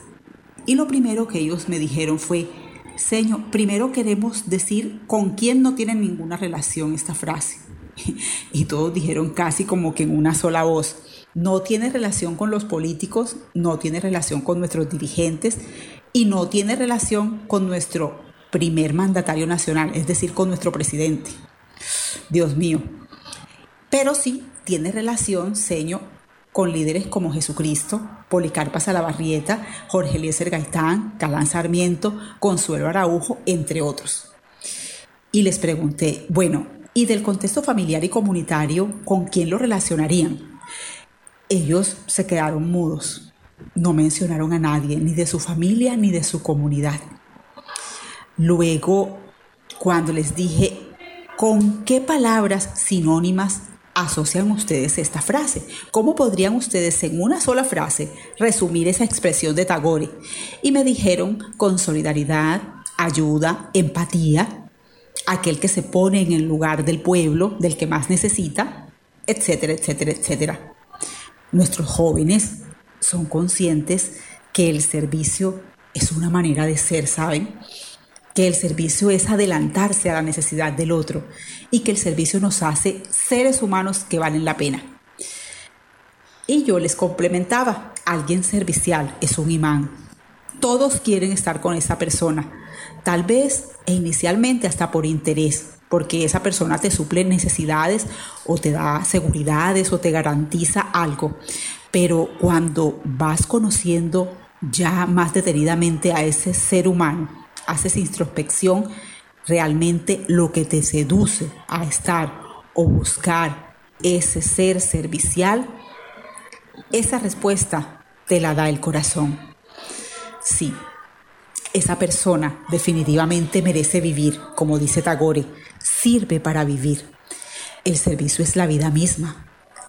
Y lo primero que ellos me dijeron fue, Señor, primero queremos decir con quién no tiene ninguna relación esta frase. Y todos dijeron casi como que en una sola voz, no tiene relación con los políticos, no tiene relación con nuestros dirigentes y no tiene relación con nuestro primer mandatario nacional, es decir, con nuestro presidente. Dios mío. Pero sí tiene relación, señor, con líderes como Jesucristo, Policarpa Salabarrieta, Jorge Eliezer Gaitán, Calán Sarmiento, Consuelo Araujo, entre otros. Y les pregunté, bueno, ¿y del contexto familiar y comunitario con quién lo relacionarían? Ellos se quedaron mudos. No mencionaron a nadie, ni de su familia ni de su comunidad. Luego, cuando les dije, ¿con qué palabras sinónimas asocian ustedes esta frase? ¿Cómo podrían ustedes en una sola frase resumir esa expresión de Tagore? Y me dijeron con solidaridad, ayuda, empatía, aquel que se pone en el lugar del pueblo, del que más necesita, etcétera, etcétera, etcétera. Nuestros jóvenes son conscientes que el servicio es una manera de ser, ¿saben? que el servicio es adelantarse a la necesidad del otro y que el servicio nos hace seres humanos que valen la pena. Y yo les complementaba, alguien servicial es un imán. Todos quieren estar con esa persona, tal vez e inicialmente hasta por interés, porque esa persona te suple necesidades o te da seguridades o te garantiza algo. Pero cuando vas conociendo ya más detenidamente a ese ser humano, haces introspección, realmente lo que te seduce a estar o buscar ese ser servicial, esa respuesta te la da el corazón. Sí, esa persona definitivamente merece vivir, como dice Tagore, sirve para vivir. El servicio es la vida misma.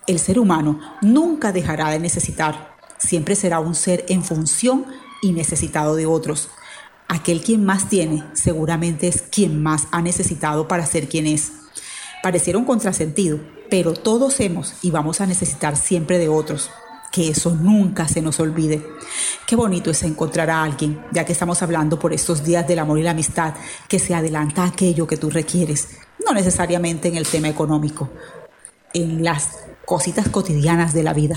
El ser humano nunca dejará de necesitar, siempre será un ser en función y necesitado de otros. Aquel quien más tiene seguramente es quien más ha necesitado para ser quien es. Pareciera un contrasentido, pero todos hemos y vamos a necesitar siempre de otros. Que eso nunca se nos olvide. Qué bonito es encontrar a alguien, ya que estamos hablando por estos días del amor y la amistad, que se adelanta aquello que tú requieres, no necesariamente en el tema económico, en las cositas cotidianas de la vida.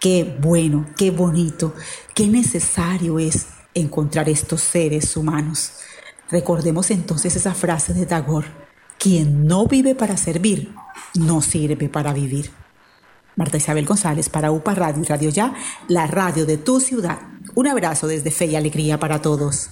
Qué bueno, qué bonito, qué necesario es encontrar estos seres humanos. Recordemos entonces esa frase de Tagore, quien no vive para servir, no sirve para vivir. Marta Isabel González para UPA Radio y Radio Ya, la radio de tu ciudad. Un abrazo desde Fe y Alegría para todos.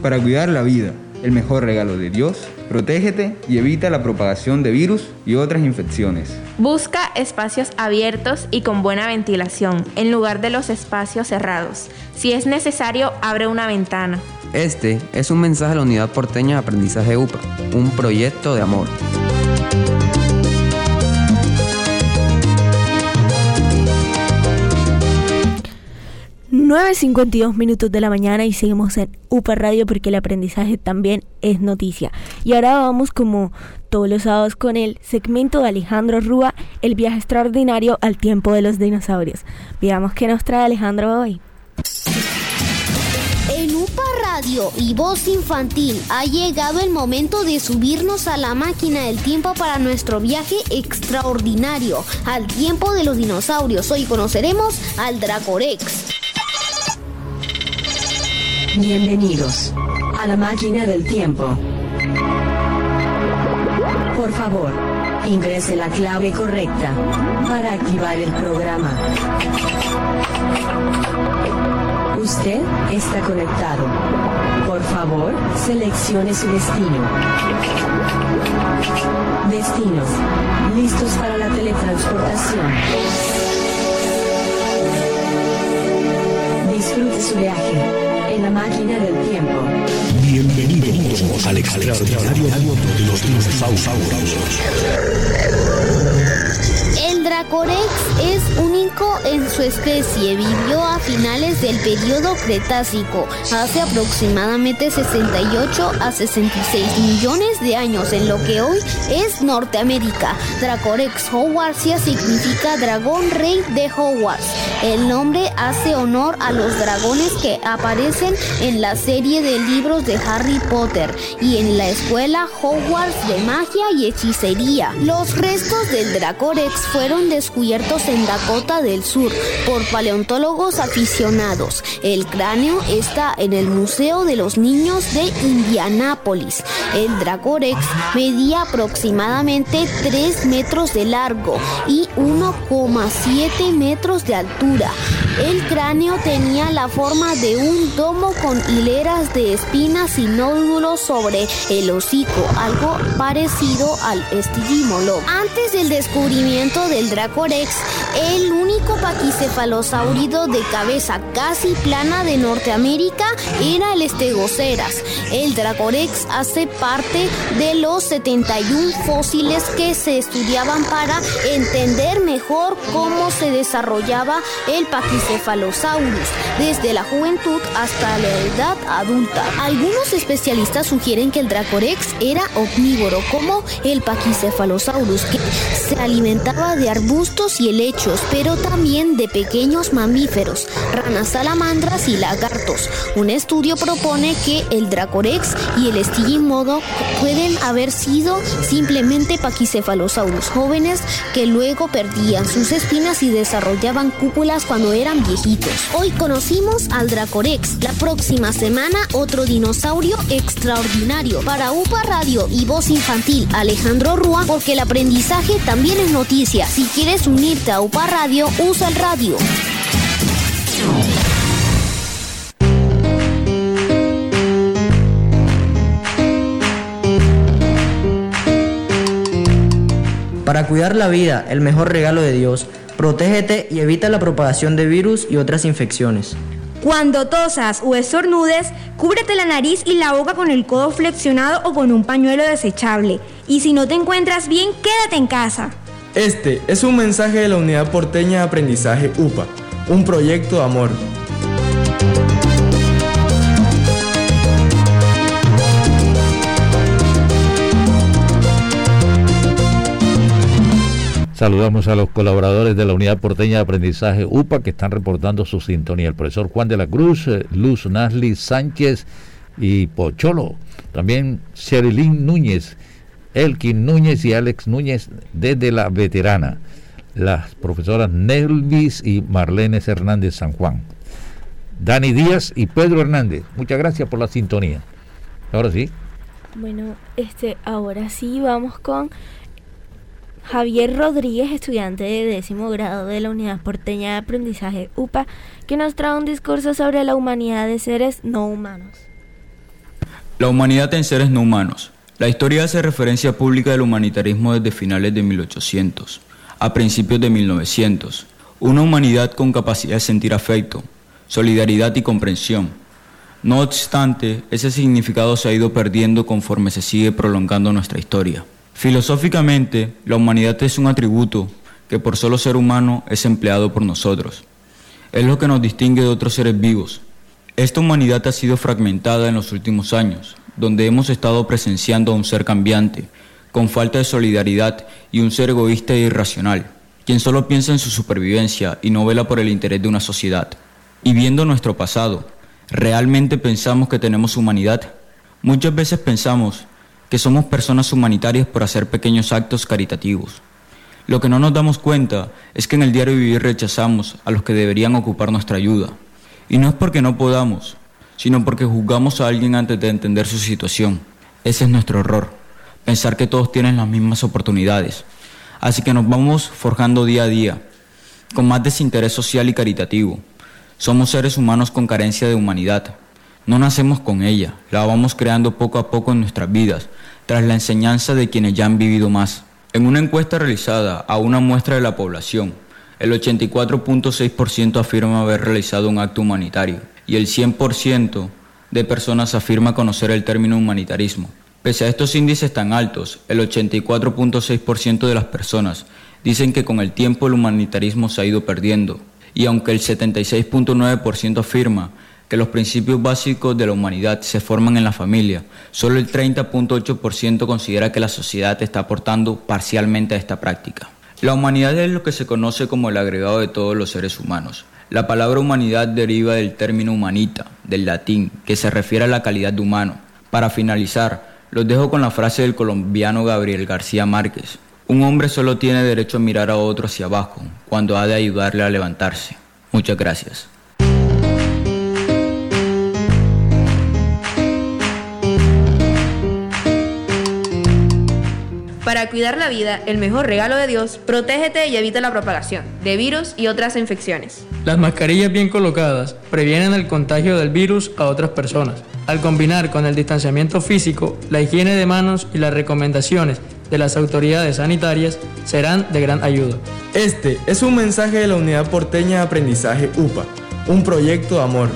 Para cuidar la vida el mejor regalo de Dios, protégete y evita la propagación de virus y otras infecciones. Busca espacios abiertos y con buena ventilación en lugar de los espacios cerrados. Si es necesario, abre una ventana. Este es un mensaje a la Unidad Porteña de Aprendizaje UPA, un proyecto de amor. 9.52 minutos de la mañana y seguimos en UPA Radio porque el aprendizaje también es noticia. Y ahora vamos como todos los sábados con el segmento de Alejandro Rúa, el viaje extraordinario al tiempo de los dinosaurios. Veamos qué nos trae Alejandro hoy. En UPA Radio y Voz Infantil ha llegado el momento de subirnos a la máquina del tiempo para nuestro viaje extraordinario al tiempo de los dinosaurios. Hoy conoceremos al Dracorex. Bienvenidos a la máquina del tiempo. Por favor, ingrese la clave correcta para activar el programa. Usted está conectado. Por favor, seleccione su destino. Destino. Listos para la teletransportación. Disfrute su viaje en la máquina del tiempo. Bienvenidos al extraordinario de los dinosaurios. El Dracorex es único en su especie. Vivió a finales del periodo Cretácico, hace aproximadamente 68 a 66 millones de años en lo que hoy es Norteamérica. Dracorex Hogwartsia significa dragón rey de Hogwarts. El nombre hace honor a los dragones que aparecen en la serie de libros de Harry Potter y en la escuela Hogwarts de magia y hechicería. Los restos del Dracorex fueron descubiertos en Dakota del Sur por paleontólogos aficionados. El cráneo está en el Museo de los Niños de Indianápolis. El Dracorex medía aproximadamente 3 metros de largo y 1,7 metros de altura. Buddha. El cráneo tenía la forma de un domo con hileras de espinas y nódulos sobre el hocico, algo parecido al estigimolo. Antes del descubrimiento del Dracorex, el único paquicefalosaurido de cabeza casi plana de Norteamérica era el Stegoceras. El Dracorex hace parte de los 71 fósiles que se estudiaban para entender mejor cómo se desarrollaba el Desde la juventud hasta la edad adulta. Algunos especialistas sugieren que el Dracorex era omnívoro como el Pachycephalosaurus que se alimentaba de arbustos y helechos, pero también de pequeños mamíferos, ranas salamandras y lagartos. Un estudio propone que el Dracorex y el Stigimodo pueden haber sido simplemente Pachycephalosaurus jóvenes que luego perdían sus espinas y desarrollaban cúpulas cuando eran viejitos. Hoy conocimos al Dracorex. La próxima semana otro dinosaurio extraordinario. Para UPA Radio y Voz Infantil, Alejandro Rúa, porque el aprendizaje también es noticia. Si quieres unirte a UPA Radio, usa el radio. Para cuidar la vida, el mejor regalo de Dios, protégete y evita la propagación de virus y otras infecciones. Cuando tosas o estornudes, cúbrete la nariz y la boca con el codo flexionado o con un pañuelo desechable. Y si no te encuentras bien, quédate en casa. Este es un mensaje de la Unidad Porteña de Aprendizaje UPA, un proyecto de amor. Saludamos a los colaboradores de la Unidad Porteña de Aprendizaje UPA que están reportando su sintonía. El profesor Juan de la Cruz, eh, Luz Nasli Sánchez y Pocholo. También Sherilyn Núñez, Elkin Núñez y Alex Núñez desde la veterana. Las profesoras Nelvis y Marlenes Hernández San Juan. Dani Díaz y Pedro Hernández. Muchas gracias por la sintonía. Ahora sí. Bueno, este, ahora sí vamos con Javier Rodríguez, estudiante de décimo grado de la Unidad Porteña de Aprendizaje UPA, que nos trae un discurso sobre la humanidad de seres no humanos. La humanidad en seres no humanos. La historia hace referencia pública del humanitarismo desde finales de 1800 a principios de 1900. Una humanidad con capacidad de sentir afecto, solidaridad y comprensión. No obstante, ese significado se ha ido perdiendo conforme se sigue prolongando nuestra historia. Filosóficamente, la humanidad es un atributo que por solo ser humano es empleado por nosotros. Es lo que nos distingue de otros seres vivos. Esta humanidad ha sido fragmentada en los últimos años, donde hemos estado presenciando a un ser cambiante, con falta de solidaridad y un ser egoísta e irracional, quien solo piensa en su supervivencia y no vela por el interés de una sociedad. Y viendo nuestro pasado, ¿realmente pensamos que tenemos humanidad? Muchas veces pensamos que somos personas humanitarias por hacer pequeños actos caritativos. Lo que no nos damos cuenta es que en el diario vivir rechazamos a los que deberían ocupar nuestra ayuda. Y no es porque no podamos, sino porque juzgamos a alguien antes de entender su situación. Ese es nuestro error, pensar que todos tienen las mismas oportunidades. Así que nos vamos forjando día a día, con más desinterés social y caritativo. Somos seres humanos con carencia de humanidad. No nacemos con ella, la vamos creando poco a poco en nuestras vidas, tras la enseñanza de quienes ya han vivido más. En una encuesta realizada a una muestra de la población, el 84.6% afirma haber realizado un acto humanitario y el 100% de personas afirma conocer el término humanitarismo. Pese a estos índices tan altos, el 84.6% de las personas dicen que con el tiempo el humanitarismo se ha ido perdiendo y aunque el 76.9% afirma que los principios básicos de la humanidad se forman en la familia. Solo el 30.8% considera que la sociedad está aportando parcialmente a esta práctica. La humanidad es lo que se conoce como el agregado de todos los seres humanos. La palabra humanidad deriva del término humanita, del latín, que se refiere a la calidad de humano. Para finalizar, los dejo con la frase del colombiano Gabriel García Márquez. Un hombre solo tiene derecho a mirar a otro hacia abajo, cuando ha de ayudarle a levantarse. Muchas gracias. Para cuidar la vida, el mejor regalo de Dios, protégete y evita la propagación de virus y otras infecciones. Las mascarillas bien colocadas previenen el contagio del virus a otras personas. Al combinar con el distanciamiento físico, la higiene de manos y las recomendaciones de las autoridades sanitarias serán de gran ayuda. Este es un mensaje de la Unidad Porteña de Aprendizaje UPA, un proyecto de amor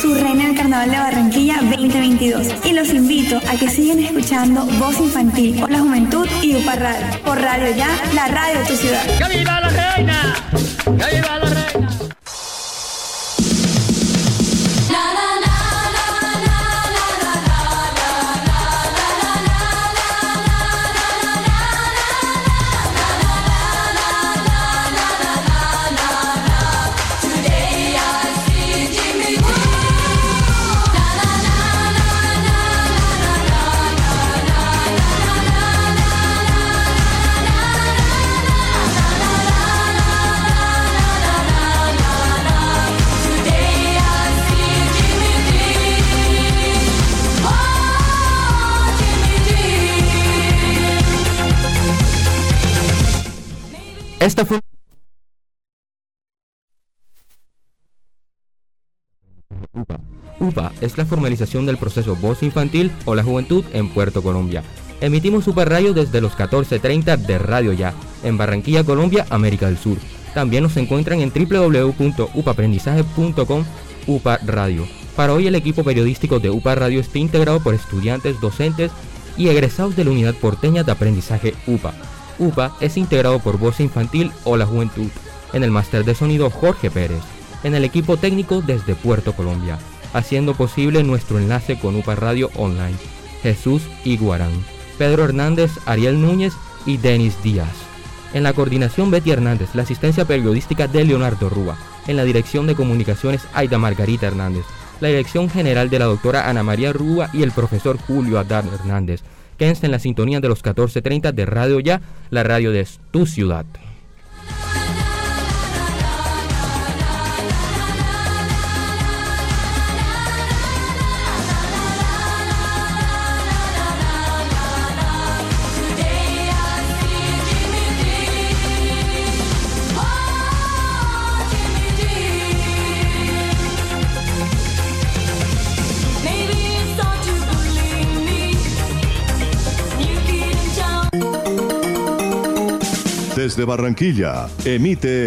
su reina del Carnaval de Barranquilla 2022. Y los invito a que sigan escuchando Voz Infantil por la Juventud y UPA Radio. Por Radio Ya, la radio de tu ciudad. ¡Que viva la reina! ¡Que viva la reina! Esta fue UPA. UPA es la formalización del proceso Voz Infantil o la Juventud en Puerto Colombia. Emitimos Super Radio desde los 14.30 de Radio Ya, en Barranquilla, Colombia, América del Sur. También nos encuentran en www.upaprendizaje.com UPA Radio. Para hoy el equipo periodístico de UPA Radio está integrado por estudiantes, docentes y egresados de la Unidad Porteña de Aprendizaje UPA. UPA es integrado por Voz Infantil o la Juventud. En el máster de sonido Jorge Pérez. En el equipo técnico desde Puerto Colombia. Haciendo posible nuestro enlace con UPA Radio Online. Jesús Iguarán. Pedro Hernández, Ariel Núñez y Denis Díaz. En la coordinación Betty Hernández, la asistencia periodística de Leonardo Rúa. En la dirección de comunicaciones Aida Margarita Hernández. La dirección general de la doctora Ana María Rúa y el profesor Julio Adán Hernández. Quédense en la sintonía de los 14.30 de Radio Ya, la radio de tu ciudad. Desde Barranquilla, emite